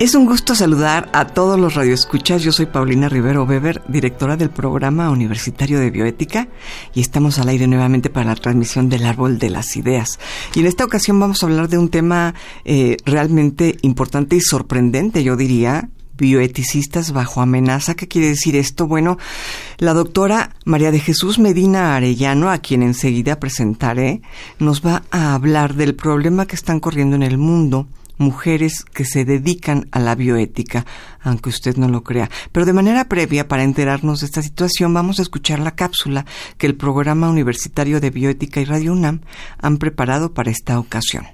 Es un gusto saludar a todos los radioescuchas. Yo soy Paulina Rivero Weber, directora del programa universitario de bioética, y estamos al aire nuevamente para la transmisión del árbol de las ideas. Y en esta ocasión vamos a hablar de un tema eh, realmente importante y sorprendente, yo diría, bioeticistas bajo amenaza. ¿Qué quiere decir esto? Bueno, la doctora María de Jesús Medina Arellano, a quien enseguida presentaré, nos va a hablar del problema que están corriendo en el mundo mujeres que se dedican a la bioética, aunque usted no lo crea. Pero de manera previa, para enterarnos de esta situación, vamos a escuchar la cápsula que el Programa Universitario de Bioética y Radio UNAM han preparado para esta ocasión.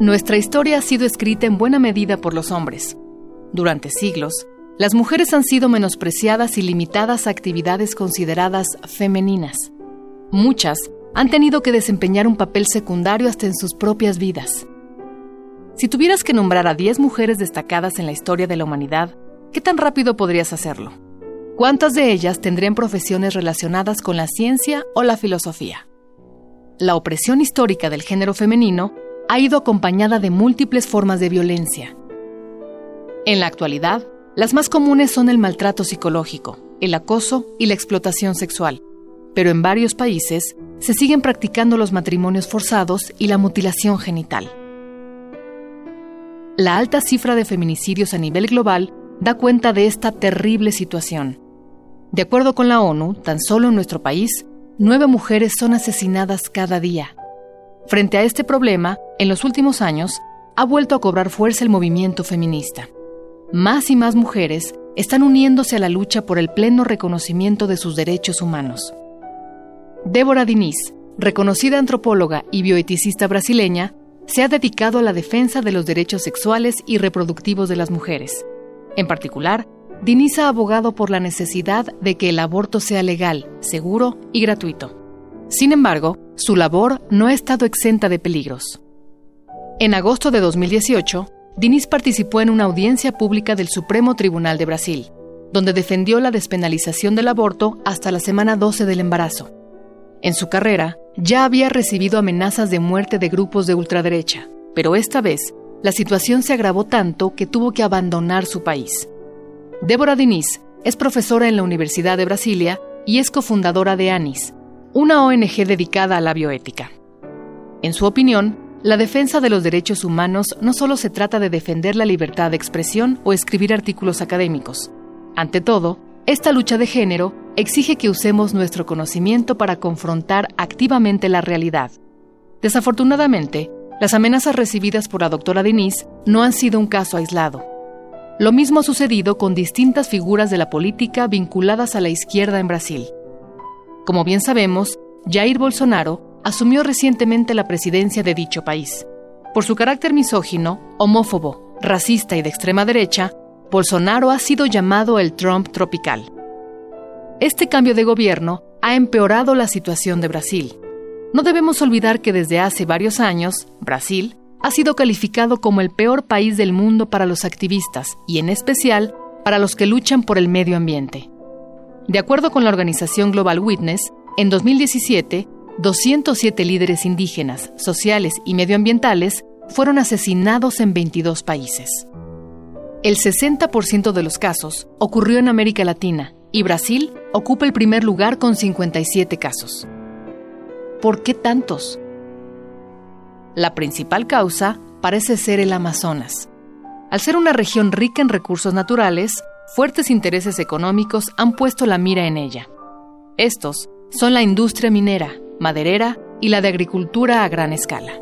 Nuestra historia ha sido escrita en buena medida por los hombres. Durante siglos, las mujeres han sido menospreciadas y limitadas a actividades consideradas femeninas. Muchas han tenido que desempeñar un papel secundario hasta en sus propias vidas. Si tuvieras que nombrar a 10 mujeres destacadas en la historia de la humanidad, ¿qué tan rápido podrías hacerlo? ¿Cuántas de ellas tendrían profesiones relacionadas con la ciencia o la filosofía? La opresión histórica del género femenino ha ido acompañada de múltiples formas de violencia. En la actualidad, las más comunes son el maltrato psicológico, el acoso y la explotación sexual, pero en varios países se siguen practicando los matrimonios forzados y la mutilación genital. La alta cifra de feminicidios a nivel global da cuenta de esta terrible situación. De acuerdo con la ONU, tan solo en nuestro país, nueve mujeres son asesinadas cada día. Frente a este problema, en los últimos años, ha vuelto a cobrar fuerza el movimiento feminista más y más mujeres están uniéndose a la lucha por el pleno reconocimiento de sus derechos humanos. Débora Diniz, reconocida antropóloga y bioeticista brasileña, se ha dedicado a la defensa de los derechos sexuales y reproductivos de las mujeres. En particular, Diniz ha abogado por la necesidad de que el aborto sea legal, seguro y gratuito. Sin embargo, su labor no ha estado exenta de peligros. En agosto de 2018, Diniz participó en una audiencia pública del Supremo Tribunal de Brasil, donde defendió la despenalización del aborto hasta la semana 12 del embarazo. En su carrera, ya había recibido amenazas de muerte de grupos de ultraderecha, pero esta vez la situación se agravó tanto que tuvo que abandonar su país. Débora Diniz es profesora en la Universidad de Brasilia y es cofundadora de ANIS, una ONG dedicada a la bioética. En su opinión, la defensa de los derechos humanos no solo se trata de defender la libertad de expresión o escribir artículos académicos. Ante todo, esta lucha de género exige que usemos nuestro conocimiento para confrontar activamente la realidad. Desafortunadamente, las amenazas recibidas por la doctora Denise no han sido un caso aislado. Lo mismo ha sucedido con distintas figuras de la política vinculadas a la izquierda en Brasil. Como bien sabemos, Jair Bolsonaro asumió recientemente la presidencia de dicho país. Por su carácter misógino, homófobo, racista y de extrema derecha, Bolsonaro ha sido llamado el Trump tropical. Este cambio de gobierno ha empeorado la situación de Brasil. No debemos olvidar que desde hace varios años, Brasil ha sido calificado como el peor país del mundo para los activistas y en especial para los que luchan por el medio ambiente. De acuerdo con la organización Global Witness, en 2017 207 líderes indígenas, sociales y medioambientales fueron asesinados en 22 países. El 60% de los casos ocurrió en América Latina y Brasil ocupa el primer lugar con 57 casos. ¿Por qué tantos? La principal causa parece ser el Amazonas. Al ser una región rica en recursos naturales, fuertes intereses económicos han puesto la mira en ella. Estos son la industria minera, maderera y la de agricultura a gran escala.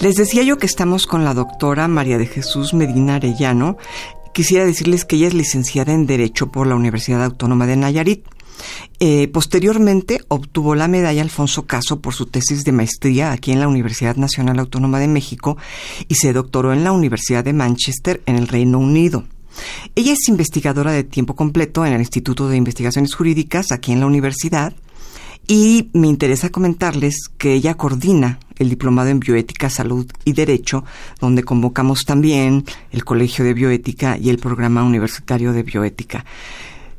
Les decía yo que estamos con la doctora María de Jesús Medina Arellano. Quisiera decirles que ella es licenciada en Derecho por la Universidad Autónoma de Nayarit. Eh, posteriormente obtuvo la medalla Alfonso Caso por su tesis de maestría aquí en la Universidad Nacional Autónoma de México y se doctoró en la Universidad de Manchester en el Reino Unido. Ella es investigadora de tiempo completo en el Instituto de Investigaciones Jurídicas aquí en la universidad y me interesa comentarles que ella coordina el Diplomado en Bioética, Salud y Derecho, donde convocamos también el Colegio de Bioética y el Programa Universitario de Bioética.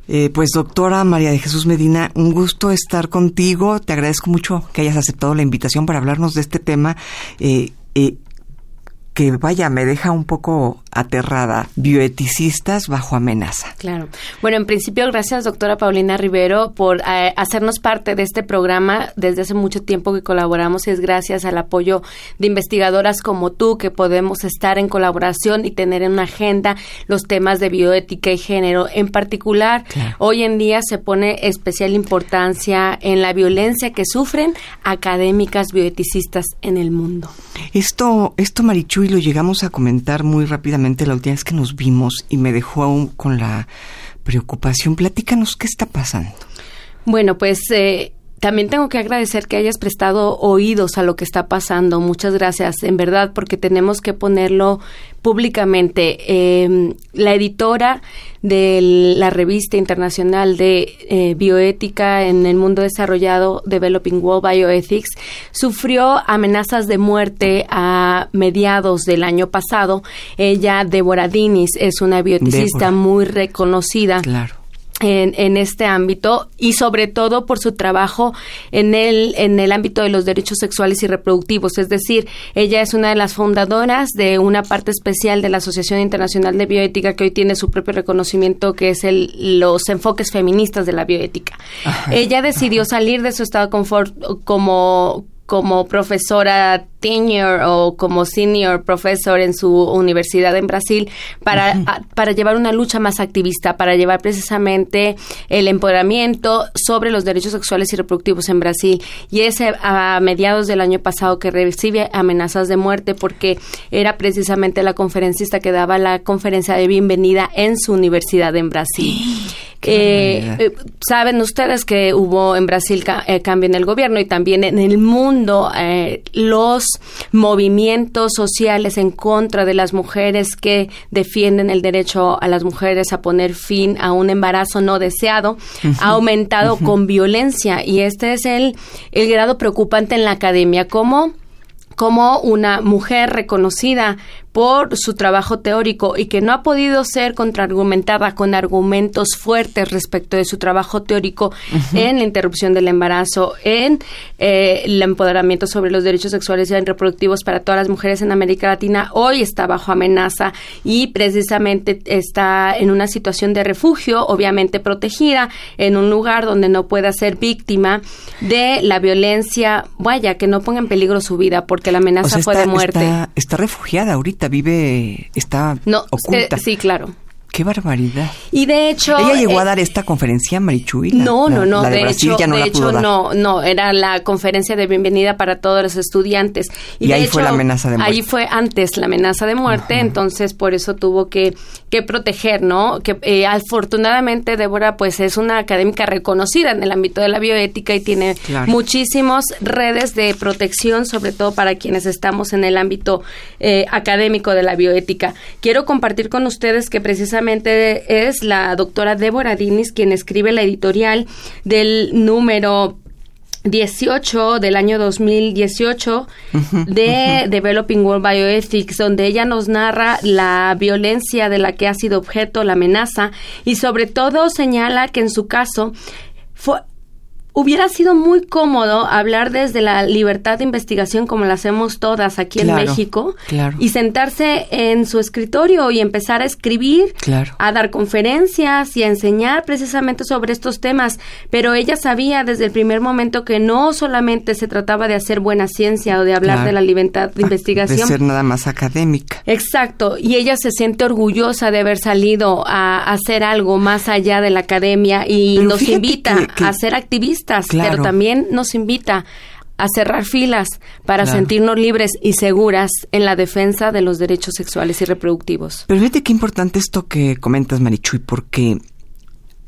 Eh, pues doctora María de Jesús Medina, un gusto estar contigo. Te agradezco mucho que hayas aceptado la invitación para hablarnos de este tema. Eh, eh, que vaya, me deja un poco aterrada. Bioeticistas bajo amenaza. Claro. Bueno, en principio, gracias, doctora Paulina Rivero, por eh, hacernos parte de este programa. Desde hace mucho tiempo que colaboramos y es gracias al apoyo de investigadoras como tú que podemos estar en colaboración y tener en una agenda los temas de bioética y género. En particular, hoy en día se pone especial importancia en la violencia que sufren académicas bioeticistas en el mundo. Esto, esto Marichu, y lo llegamos a comentar muy rápidamente la última vez que nos vimos y me dejó aún con la preocupación. Platícanos qué está pasando. Bueno, pues eh, también tengo que agradecer que hayas prestado oídos a lo que está pasando. Muchas gracias, en verdad, porque tenemos que ponerlo públicamente. Em, la editora de la revista internacional de eh, bioética en el mundo desarrollado, Developing World Bioethics, sufrió amenazas de muerte a mediados del año pasado. Ella, Deborah Dinis, es una bioeticista muy reconocida. Claro en, en, este ámbito y sobre todo por su trabajo en el, en el ámbito de los derechos sexuales y reproductivos. Es decir, ella es una de las fundadoras de una parte especial de la Asociación Internacional de Bioética que hoy tiene su propio reconocimiento que es el, los enfoques feministas de la bioética. ella decidió salir de su estado de confort como como profesora tenure o como senior professor en su universidad en Brasil para, para llevar una lucha más activista, para llevar precisamente el empoderamiento sobre los derechos sexuales y reproductivos en Brasil. Y es a mediados del año pasado que recibe amenazas de muerte porque era precisamente la conferencista que daba la conferencia de bienvenida en su universidad en Brasil. Eh, eh, saben ustedes que hubo en Brasil eh, cambio en el gobierno y también en el mundo los movimientos sociales en contra de las mujeres que defienden el derecho a las mujeres a poner fin a un embarazo no deseado ha aumentado con violencia y este es el, el grado preocupante en la academia. ¿Cómo? como una mujer reconocida por su trabajo teórico y que no ha podido ser contraargumentada con argumentos fuertes respecto de su trabajo teórico en la interrupción del embarazo, en eh, el empoderamiento sobre los derechos sexuales y reproductivos para todas las mujeres en América Latina, hoy está bajo amenaza y precisamente está en una situación de refugio, obviamente protegida, en un lugar donde no pueda ser víctima de la violencia, vaya, que no ponga en peligro su vida, porque la amenaza fue de muerte. está refugiada ahorita vive, está no, oculta. sí, claro. Qué barbaridad. Y de hecho... ¿Ella llegó a eh, dar esta conferencia, Marichuy? no, no, no. de, hecho, no, de hecho no, no. Era la conferencia de bienvenida para todos los estudiantes. Y, ahí fue la amenaza de muerte. Ahí fue antes la amenaza de muerte, entonces por eso tuvo que, que proteger, ¿no? Que eh, afortunadamente Débora pues es una académica reconocida en el ámbito de la bioética y tiene muchísimas redes de protección, sobre todo para quienes estamos en el ámbito eh, académico de la bioética. Quiero compartir con ustedes que precisamente es la doctora Débora Dinis quien escribe la editorial del número 18 del año 2018 de Developing World Bioethics, donde ella nos narra la violencia de la que ha sido objeto, la amenaza, y sobre todo señala que en su caso fue, hubiera sido muy cómodo hablar desde la libertad de investigación como la hacemos todas aquí en México y sentarse en su escritorio y empezar a escribir, a dar conferencias y a enseñar precisamente sobre estos temas, pero ella sabía desde el primer momento que no solamente se trataba de hacer buena ciencia o de hablar de la libertad de ah, investigación, de ser nada más académica. Exacto, y ella se siente orgullosa de haber salido a, hacer algo más allá de la academia y nos invita a ser activistas pero también nos invita a cerrar filas para sentirnos libres y seguras en la defensa de los derechos sexuales y reproductivos. Pero fíjate qué importante esto que comentas, Marichuy, porque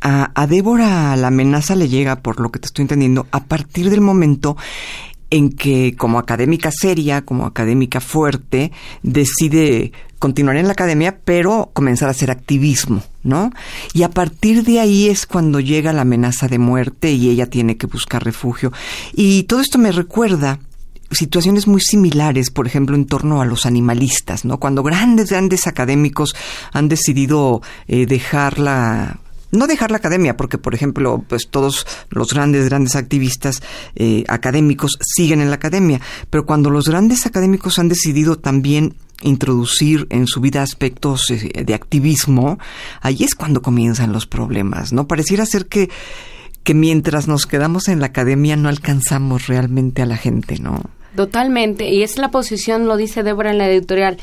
a, a Débora la amenaza le llega, por lo que te estoy entendiendo, a partir del momento en que como académica seria, como académica fuerte, decide continuar en la academia, pero comenzar a hacer activismo, ¿no? Y a partir de ahí es cuando llega la amenaza de muerte y ella tiene que buscar refugio. Y todo esto me recuerda situaciones muy similares, por ejemplo, en torno a los animalistas, ¿no? Cuando grandes, grandes académicos han decidido eh, dejar la no dejar la academia, porque por ejemplo, pues todos los grandes, grandes activistas eh, académicos siguen en la academia, pero cuando los grandes académicos han decidido también introducir en su vida aspectos eh, de activismo, ahí es cuando comienzan los problemas, ¿no? Pareciera ser que que mientras nos quedamos en la academia no alcanzamos realmente a la gente, ¿no? Totalmente, y es la posición, lo dice Débora en la editorial,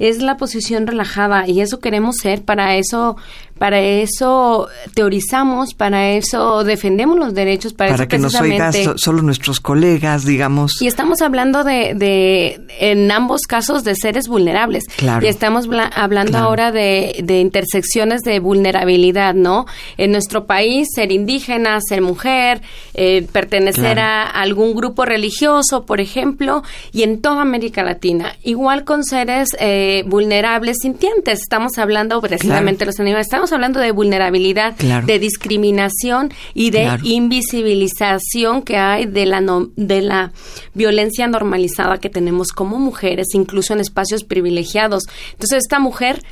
es la posición relajada y eso queremos ser, para eso para eso teorizamos, para eso defendemos los derechos, para, para eso que nos oigan solo nuestros colegas, digamos. Y estamos hablando de, de, en ambos casos, de seres vulnerables. Claro. Y estamos hablando ahora de, de intersecciones de vulnerabilidad, ¿no? En nuestro país, ser indígena, ser mujer, eh, pertenecer a algún grupo religioso, por ejemplo, y en toda América Latina. Igual con seres eh, vulnerables sintientes. Estamos hablando precisamente de los animales. Estamos hablando de vulnerabilidad, de discriminación y de invisibilización que hay de la, de la violencia normalizada que tenemos como mujeres, incluso en espacios privilegiados. Entonces, esta mujer,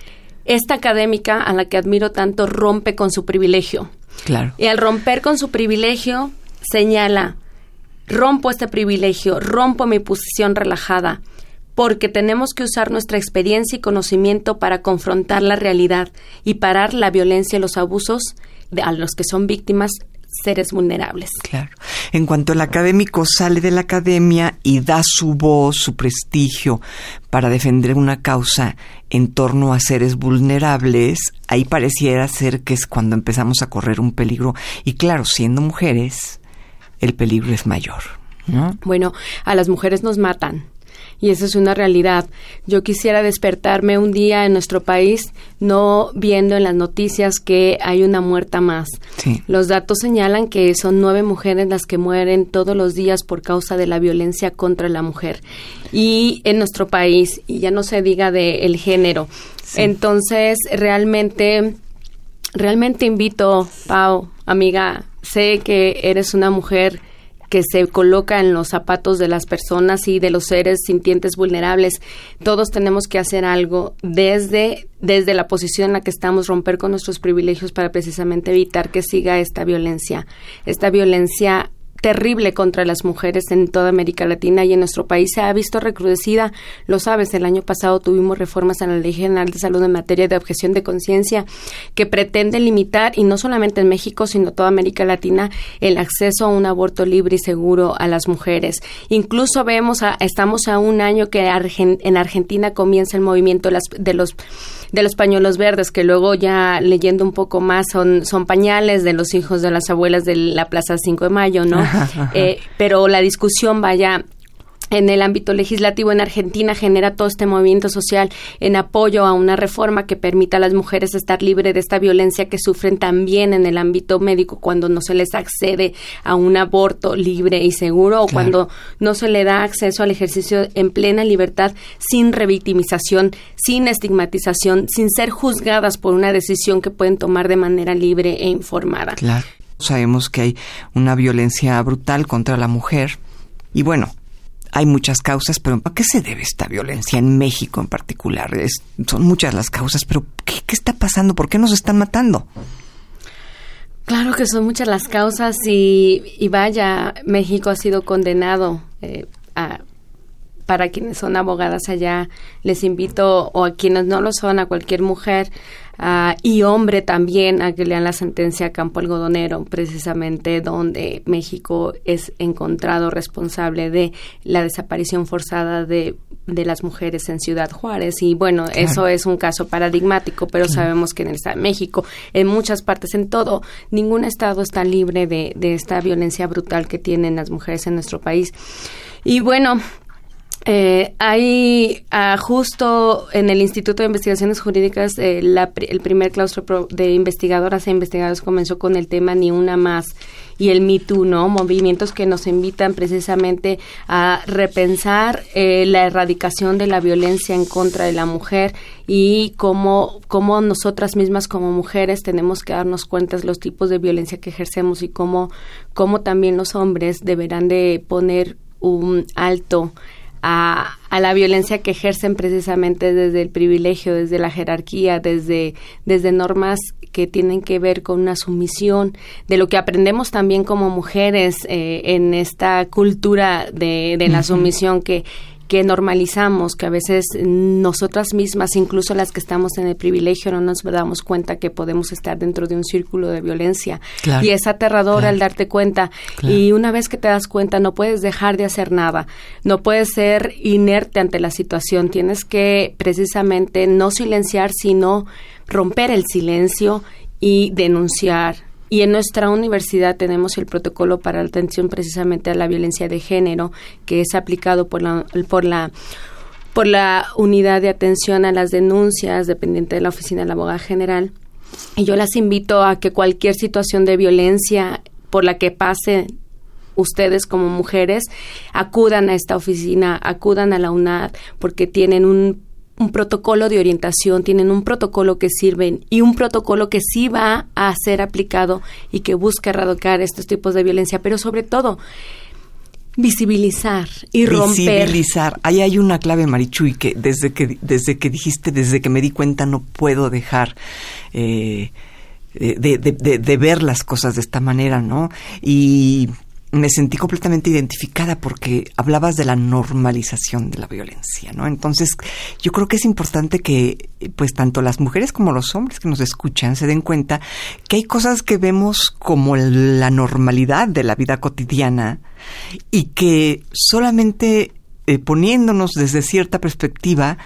esta académica a la que admiro tanto, rompe con su privilegio. Claro. Y al romper con su privilegio, señala, rompo este privilegio, rompo mi posición relajada, porque tenemos que usar nuestra experiencia y conocimiento para confrontar la realidad y parar la violencia y los abusos de, a los que son víctimas seres vulnerables. Claro. En cuanto el académico sale de la academia y da su voz, su prestigio para defender una causa en torno a seres vulnerables, ahí pareciera ser que es cuando empezamos a correr un peligro. Y claro, siendo mujeres, el peligro es mayor. ¿no? Bueno, a las mujeres nos matan y esa es una realidad. Yo quisiera despertarme un día en nuestro país no viendo en las noticias que hay una muerta más. Los datos señalan que son nueve mujeres las que mueren todos los días por causa de la violencia contra la mujer. Y en nuestro país, y ya no se diga del el género. Entonces, realmente, realmente invito, Pau, amiga, sé que eres una mujer que se coloca en los zapatos de las personas y de los seres sintientes vulnerables. Todos tenemos que hacer algo desde, desde la posición en la que estamos, romper con nuestros privilegios para precisamente evitar que siga esta violencia, esta violencia terrible contra las mujeres en toda América Latina y en nuestro país se ha visto recrudecida. Lo sabes, el año pasado tuvimos reformas a la Ley General de Salud en materia de objeción de conciencia que pretende limitar, y no solamente en México, sino toda América Latina, el acceso a un aborto libre y seguro a las mujeres. Incluso vemos, a, estamos a un año que en Argentina comienza el movimiento de los de los pañuelos verdes, que luego ya leyendo un poco más son, son pañales de los hijos de las abuelas de la Plaza 5 de Mayo, ¿no? Eh, pero la discusión vaya en el ámbito legislativo en Argentina genera todo este movimiento social en apoyo a una reforma que permita a las mujeres estar libres de esta violencia que sufren también en el ámbito médico cuando no se les accede a un aborto libre y seguro o cuando no se le da acceso al ejercicio en plena libertad sin revictimización, sin estigmatización, sin ser juzgadas por una decisión que pueden tomar de manera libre e informada. Claro. Sabemos que hay una violencia brutal contra la mujer y bueno, hay muchas causas, pero ¿a qué se debe esta violencia en México en particular? son muchas las causas, pero ¿qué, está pasando? ¿Por qué nos están matando? Claro que son muchas las causas y, vaya, México ha sido condenado eh, a para quienes son abogadas allá, les invito, o a quienes no lo son, a cualquier mujer uh, y hombre también, a que lean la sentencia Campo Algodonero, precisamente donde México es encontrado responsable de la desaparición forzada de, de las mujeres en Ciudad Juárez. Y bueno, eso es un caso paradigmático, pero sabemos que en el Estado de México, en muchas partes, en todo, ningún estado está libre de, de esta violencia brutal que tienen las mujeres en nuestro país. Y bueno, eh, hay ah, justo en el Instituto de Investigaciones Jurídicas eh, el primer claustro de investigadoras e investigadores comenzó con el tema Ni una más y el Me Too, ¿no? Movimientos que nos invitan precisamente a repensar eh, la erradicación de la violencia en contra de la mujer y cómo, cómo nosotras mismas como mujeres tenemos que darnos cuenta de los tipos de violencia que ejercemos y cómo, cómo también los hombres deberán de poner un alto a, a, la violencia que ejercen precisamente desde el privilegio, desde la jerarquía, desde, desde normas que tienen que ver con una sumisión, de lo que aprendemos también como mujeres eh, en esta cultura de, de la sumisión que que normalizamos, que a veces nosotras mismas, incluso las que estamos en el privilegio, no nos damos cuenta que podemos estar dentro de un círculo de violencia. y es aterrador al darte cuenta. Y una vez que te das cuenta, no puedes dejar de hacer nada. No puedes ser inerte ante la situación. Tienes que precisamente no silenciar, sino romper el silencio y denunciar y en nuestra universidad tenemos el protocolo para la atención precisamente a la violencia de género, que es aplicado por la, por la por la unidad de atención a las denuncias dependiente de la oficina de la abogada general. Y yo las invito a que cualquier situación de violencia por la que pase ustedes como mujeres acudan a esta oficina, acudan a la UNAD porque tienen un un protocolo de orientación, tienen un protocolo que sirven y un protocolo que sí va a ser aplicado y que busca erradicar estos tipos de violencia, pero sobre todo visibilizar y romper. Visibilizar. Ahí hay una clave, Marichuy, que desde que desde que dijiste, desde que me di cuenta, no puedo dejar eh, de, de, de ver las cosas de esta manera, ¿no? Y me sentí completamente identificada porque hablabas de la normalización de la violencia, ¿no? Entonces, yo creo que es importante que, pues, tanto las mujeres como los hombres que nos escuchan se den cuenta que hay cosas que vemos como la normalidad de la vida cotidiana y que solamente eh, poniéndonos desde cierta perspectiva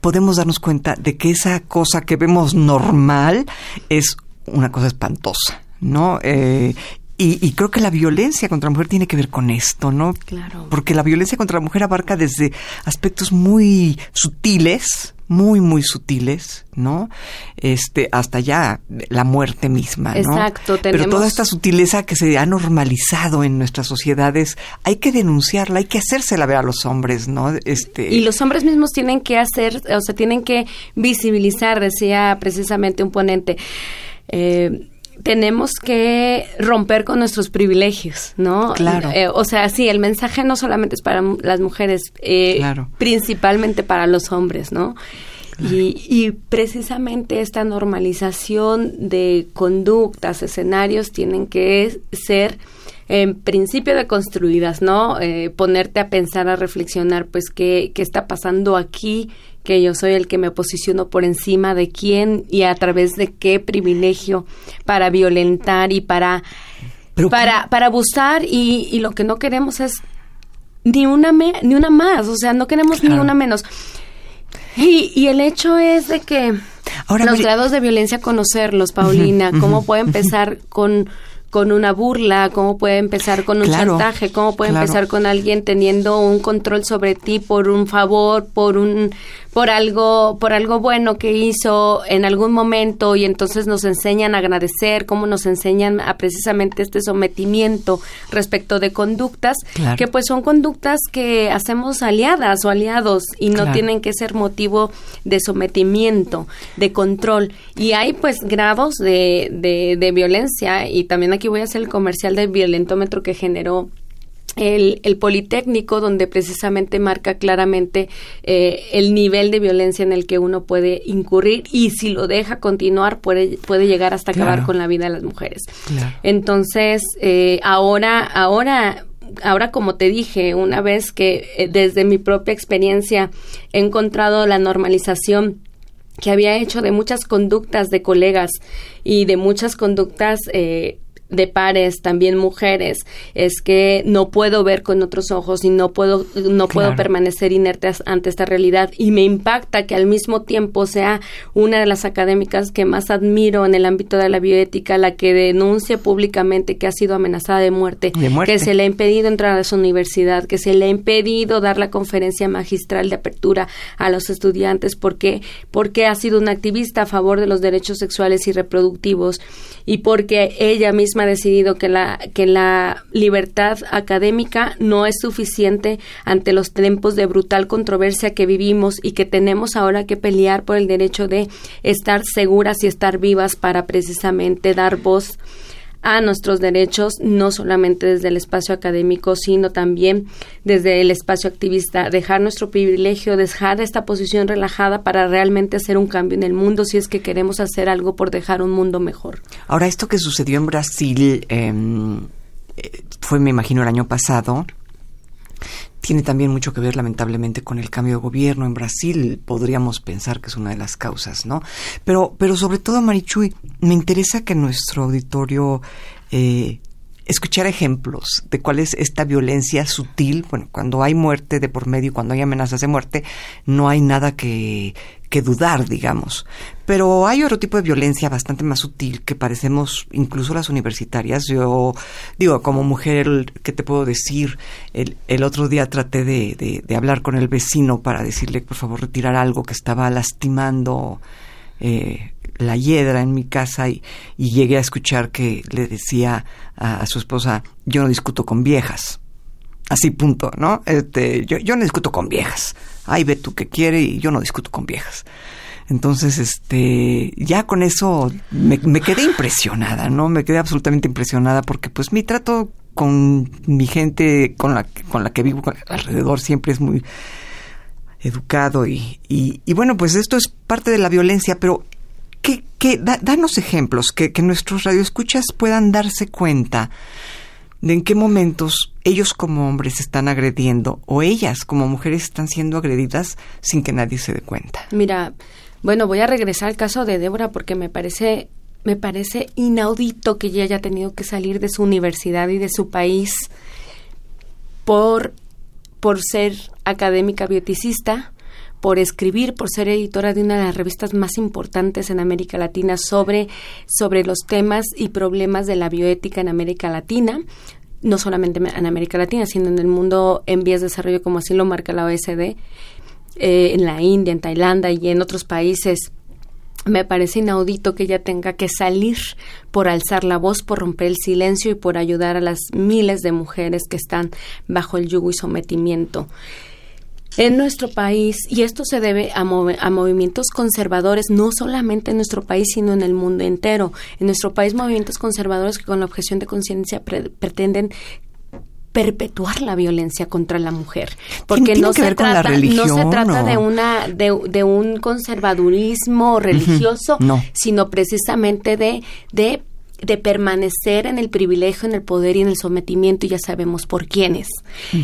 podemos darnos cuenta de que esa cosa que vemos normal es una cosa espantosa. ¿no? Eh, y, creo que la violencia contra la mujer tiene que ver con esto, ¿no? Claro. Porque la violencia contra la mujer abarca desde aspectos muy sutiles, muy, muy sutiles, ¿no? Este, hasta ya la muerte misma, ¿no? Exacto, tenemos... Pero toda esta sutileza que se ha normalizado en nuestras sociedades, hay que denunciarla, hay que hacérsela ver a los hombres, ¿no? Este... Y los hombres mismos tienen que hacer, o sea, tienen que visibilizar, decía precisamente un ponente, eh, tenemos que romper con nuestros privilegios, ¿no? Claro. Eh, o sea, sí, el mensaje no solamente es para las mujeres, eh, principalmente para los hombres, ¿no? Y, y, precisamente esta normalización de conductas, escenarios, tienen que ser en principio de construidas, ¿no? Eh, ponerte a pensar, a reflexionar, pues, qué, qué está pasando aquí, que yo soy el que me posiciono por encima de quién y a través de qué privilegio para violentar y para para para abusar y, y, lo que no queremos es ni una ni una más, o sea, no queremos ni una menos. Y, y el hecho es de que los grados de violencia conocerlos, Paulina, cómo puede empezar con con una burla, cómo puede empezar con un chantaje, cómo puede empezar con alguien teniendo un control sobre ti por un favor, por un por algo, por algo bueno que hizo en algún momento y entonces nos enseñan a agradecer, cómo nos enseñan a precisamente este sometimiento respecto de conductas, que pues son conductas que hacemos aliadas o aliados y no tienen que ser motivo de sometimiento, de control. Y hay pues grados de, de, de violencia y también aquí voy a hacer el comercial del violentómetro que generó el, el, Politécnico, donde precisamente marca claramente eh, el nivel de violencia en el que uno puede incurrir y si lo deja continuar puede, puede llegar hasta acabar con la vida de las mujeres. Entonces, eh, ahora, ahora ahora como te dije, una vez que eh, desde mi propia experiencia he encontrado la normalización que había hecho de muchas conductas de colegas y de muchas conductas eh, de pares, también mujeres, es que no puedo ver con otros ojos y no puedo, no puedo permanecer inerte ante esta realidad. Y me impacta que al mismo tiempo sea una de las académicas que más admiro en el ámbito de la bioética, la que denuncia públicamente que ha sido amenazada de muerte, que se le ha impedido entrar a su universidad, que se le ha impedido dar la conferencia magistral de apertura a los estudiantes, porque, porque ha sido una activista a favor de los derechos sexuales y reproductivos y porque ella misma ha decidido que la, que la libertad académica no es suficiente ante los tiempos de brutal controversia que vivimos y que tenemos ahora que pelear por el derecho de estar seguras y estar vivas para precisamente dar voz a nuestros derechos, no solamente desde el espacio académico, sino también desde el espacio activista, dejar nuestro privilegio, dejar esta posición relajada para realmente hacer un cambio en el mundo si es que queremos hacer algo por dejar un mundo mejor. Ahora, esto que sucedió en Brasil em, eh, fue, me imagino, el año pasado tiene también mucho que ver lamentablemente con el cambio de gobierno en Brasil, podríamos pensar que es una de las causas, ¿no? Pero, pero sobre todo, Marichuy, me interesa que nuestro auditorio eh, ejemplos de cuál es esta violencia sutil. Bueno, cuando hay muerte de por medio, cuando hay amenazas de muerte, no hay nada que, que dudar, digamos. Pero hay otro tipo de violencia bastante más sutil que parecemos, incluso las universitarias. Yo digo, como mujer, ¿qué te puedo decir? El, otro día traté de, de, de hablar con el vecino para decirle, por favor, retirar algo que estaba lastimando. Eh, la hiedra en mi casa y, llegué a escuchar que le decía a, su esposa, yo no discuto con viejas. Así punto, ¿no? Este, yo, yo no discuto con viejas. Ay, ve tú que quiere y yo no discuto con viejas. Entonces, este, ya con eso me, quedé impresionada, ¿no? Me quedé absolutamente impresionada porque pues mi trato con mi gente con la, con la que vivo alrededor siempre es muy educado y, y, y bueno, pues esto es parte de la violencia, pero que, danos ejemplos, que, que nuestros radioescuchas puedan darse cuenta de en qué momentos ellos como hombres están agrediendo o ellas como mujeres están siendo agredidas sin que nadie se dé cuenta. Mira, bueno, voy a regresar al caso de Débora porque me parece me parece inaudito que ella haya tenido que salir de su universidad y de su país por por ser académica bioticista, por escribir, por ser editora de una de las revistas más importantes en América Latina sobre, sobre los temas y problemas de la bioética en América Latina no solamente en América Latina, sino en el mundo en vías de desarrollo, como así lo marca la OSD, eh, en la India, en Tailandia y en otros países. Me parece inaudito que ella tenga que salir por alzar la voz, por romper el silencio y por ayudar a las miles de mujeres que están bajo el yugo y sometimiento en nuestro país, y esto se debe a, a, movimientos conservadores, no solamente en nuestro país, sino en el mundo entero. En nuestro país, movimientos conservadores que con la objeción de conciencia pretenden perpetuar la violencia contra la mujer porque no se, trata, no se trata de una de, un conservadurismo religioso sino precisamente de de de permanecer en el privilegio, en el poder y en el sometimiento, y ya sabemos por quiénes.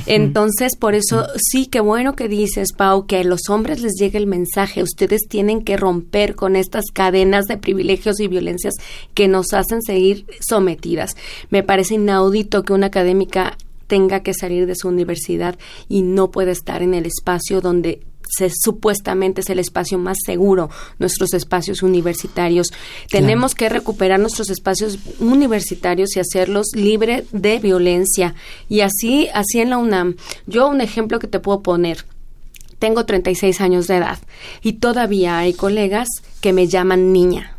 Entonces, por eso sí que bueno que dices, Pau, que a los hombres les llegue el mensaje, ustedes tienen que romper con estas cadenas de privilegios y violencias que nos hacen seguir sometidas. Me parece inaudito que una académica tenga que salir de su universidad y no pueda estar en el espacio donde se, supuestamente es el espacio más seguro, nuestros espacios universitarios. Tenemos que recuperar nuestros espacios universitarios y hacerlos libres de violencia. Y así, así en la UNAM. Yo un ejemplo que te puedo poner. Tengo 36 años de edad y todavía hay colegas que me llaman niña.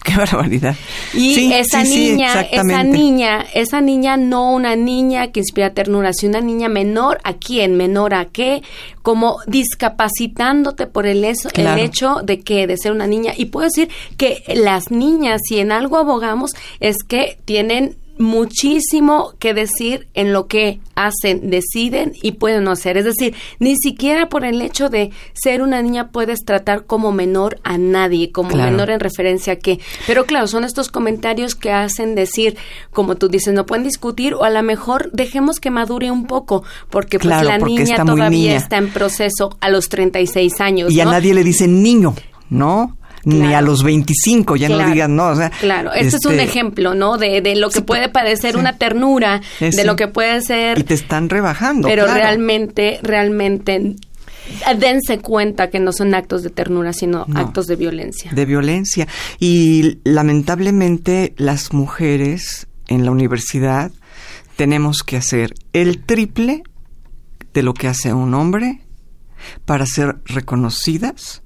Qué barbaridad. Y esa niña, esa niña, esa niña no una niña que inspira ternura, sino una niña menor. A quién, menor a qué, como discapacitándote por el, eso, el hecho de que de ser una niña. Y puedo decir que las niñas, si en algo abogamos, es que tienen muchísimo que decir en lo que hacen, deciden y pueden no hacer. Es decir, ni siquiera por el hecho de ser una niña puedes tratar como menor a nadie, como menor en referencia a qué. Pero claro, son estos comentarios que hacen decir, como tú dices, no pueden discutir o a lo mejor dejemos que madure un poco, porque pues la niña todavía está en proceso a los 36 años. Y a nadie le dicen niño, ¿no? Ni a los 25, ya no digan, no, o sea. Claro, este es un este, ejemplo, ¿no? De, de lo que puede parecer una ternura, de lo que puede ser. Y te están rebajando. Pero realmente, realmente dense cuenta que no son actos de ternura, sino actos de violencia. De violencia. Y lamentablemente las mujeres en la universidad tenemos que hacer el triple de lo que hace un hombre para ser reconocidas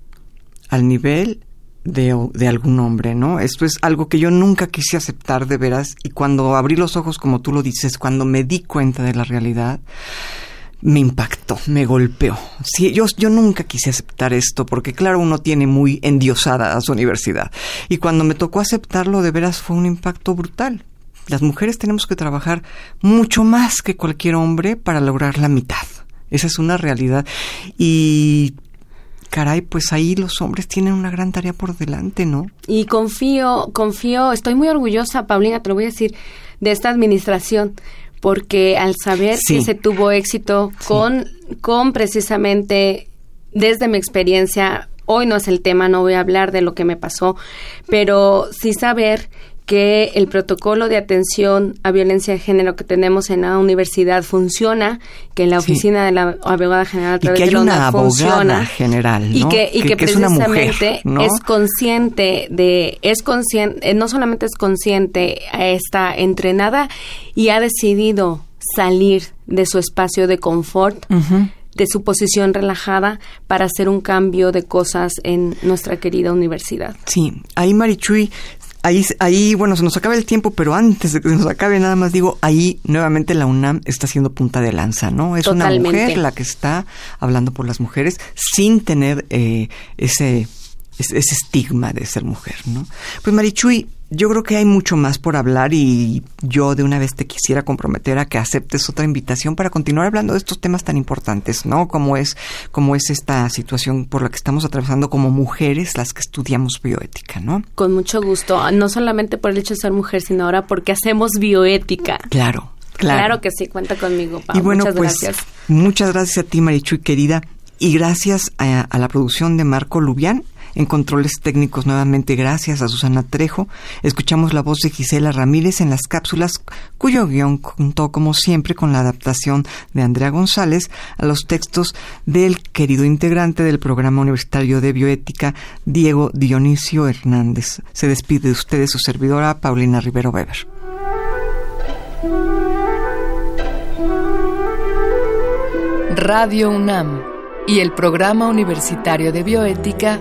al nivel de, algún hombre, ¿no? Esto es algo que yo nunca quise aceptar de veras y cuando abrí los ojos, como tú lo dices, cuando me di cuenta de la realidad, me impactó, me golpeó. Sí, yo, yo nunca quise aceptar esto porque, claro, uno tiene muy endiosada su universidad. Y cuando me tocó aceptarlo, de veras fue un impacto brutal. Las mujeres tenemos que trabajar mucho más que cualquier hombre para lograr la mitad. Esa es una realidad. Y caray, pues ahí los hombres tienen una gran tarea por delante, ¿no? Y confío, confío, estoy muy orgullosa, Paulina, te lo voy a decir, de esta administración, porque al saber que se tuvo éxito con, con precisamente, desde mi experiencia, hoy no es el tema, no voy a hablar de lo que me pasó, pero sí saber que el protocolo de atención a violencia de género que tenemos en la universidad funciona, que en la oficina de la abogada general y que hay una abogada general ¿no? y que, y que, precisamente es, consciente de es consciente eh, no solamente es consciente está entrenada y ha decidido salir de su espacio de confort de su posición relajada para hacer un cambio de cosas en nuestra querida universidad. Sí, ahí Marichuy Ahí, ahí, bueno, se nos acaba el tiempo, pero antes de que se nos acabe, nada más digo, ahí nuevamente la UNAM está siendo punta de lanza, ¿no? Es una mujer la que está hablando por las mujeres sin tener eh, ese, ese estigma de ser mujer, ¿no? Pues Marichuy, yo creo que hay mucho más por hablar y yo de una vez te quisiera comprometer a que aceptes otra invitación para continuar hablando de estos temas tan importantes, ¿no? Como es, como es esta situación por la que estamos atravesando como mujeres las que estudiamos bioética, ¿no? Con mucho gusto, no solamente por el hecho de ser mujer, sino ahora porque hacemos bioética. Claro. Claro. claro que sí, cuenta conmigo, Y bueno, muchas pues, gracias. Muchas gracias a ti, Marichuy, querida. Y gracias a, a la producción de Marco Lubián en controles técnicos nuevamente gracias a Susana Trejo. Escuchamos la voz de Gisela Ramírez en las cápsulas, cuyo guion contó como siempre con la adaptación de Andrea González a los textos del querido integrante del programa universitario de bioética, Diego Dionisio Hernández. Se despide de ustedes su servidora Paulina Rivero Weber. Radio UNAM y el Programa Universitario de Bioética